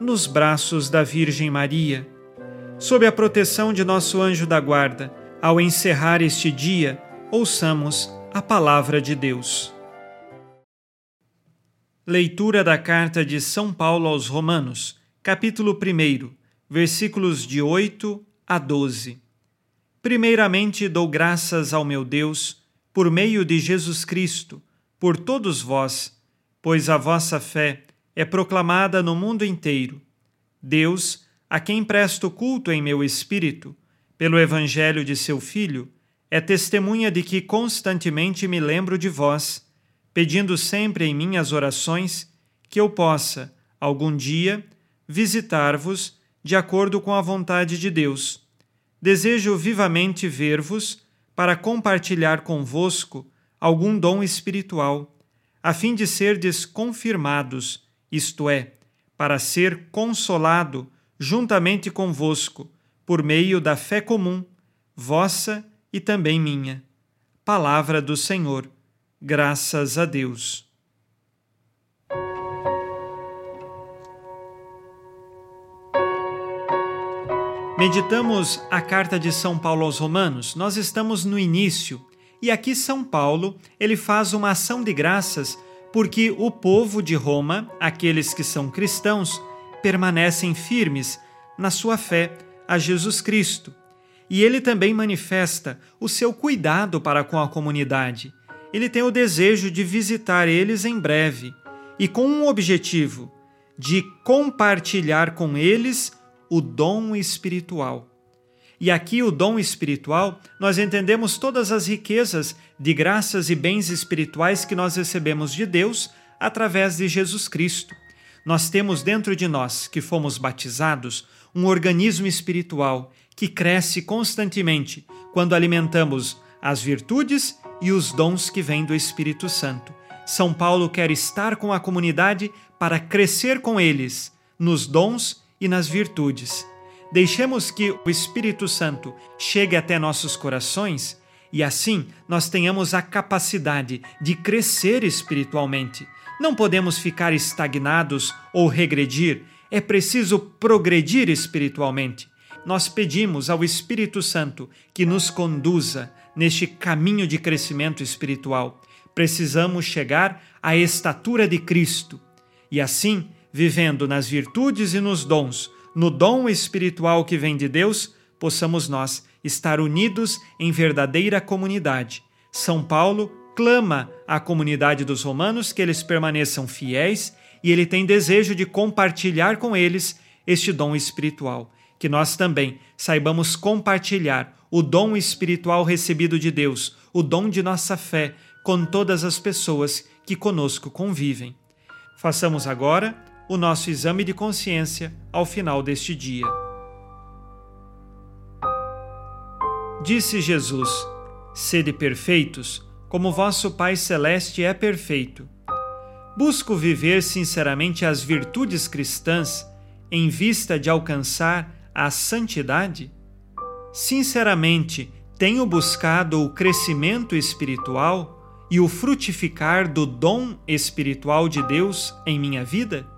nos braços da Virgem Maria. Sob a proteção de nosso anjo da guarda, ao encerrar este dia, ouçamos a palavra de Deus. Leitura da carta de São Paulo aos Romanos, capítulo 1, versículos de 8 a 12. Primeiramente dou graças ao meu Deus, por meio de Jesus Cristo, por todos vós, pois a vossa fé é proclamada no mundo inteiro. Deus, a quem presto culto em meu espírito, pelo Evangelho de seu Filho, é testemunha de que constantemente me lembro de vós, pedindo sempre em minhas orações que eu possa, algum dia, visitar-vos de acordo com a vontade de Deus. Desejo vivamente ver-vos para compartilhar convosco algum dom espiritual, a fim de serdes confirmados isto é, para ser consolado juntamente convosco, por meio da fé comum, vossa e também minha. Palavra do Senhor. Graças a Deus. Meditamos a carta de São Paulo aos Romanos. Nós estamos no início e aqui São Paulo, ele faz uma ação de graças porque o povo de Roma, aqueles que são cristãos, permanecem firmes na sua fé a Jesus Cristo. E ele também manifesta o seu cuidado para com a comunidade. Ele tem o desejo de visitar eles em breve e com um objetivo: de compartilhar com eles o dom espiritual. E aqui o dom espiritual, nós entendemos todas as riquezas de graças e bens espirituais que nós recebemos de Deus através de Jesus Cristo. Nós temos dentro de nós, que fomos batizados, um organismo espiritual que cresce constantemente quando alimentamos as virtudes e os dons que vêm do Espírito Santo. São Paulo quer estar com a comunidade para crescer com eles nos dons e nas virtudes. Deixemos que o Espírito Santo chegue até nossos corações e assim nós tenhamos a capacidade de crescer espiritualmente. Não podemos ficar estagnados ou regredir, é preciso progredir espiritualmente. Nós pedimos ao Espírito Santo que nos conduza neste caminho de crescimento espiritual. Precisamos chegar à estatura de Cristo e assim, vivendo nas virtudes e nos dons, no dom espiritual que vem de Deus, possamos nós estar unidos em verdadeira comunidade. São Paulo clama à comunidade dos romanos que eles permaneçam fiéis e ele tem desejo de compartilhar com eles este dom espiritual. Que nós também saibamos compartilhar o dom espiritual recebido de Deus, o dom de nossa fé, com todas as pessoas que conosco convivem. Façamos agora o nosso exame de consciência ao final deste dia. Disse Jesus: Sede perfeitos, como vosso Pai Celeste é perfeito. Busco viver sinceramente as virtudes cristãs em vista de alcançar a santidade? sinceramente, tenho buscado o crescimento espiritual e o frutificar do dom espiritual de Deus em minha vida?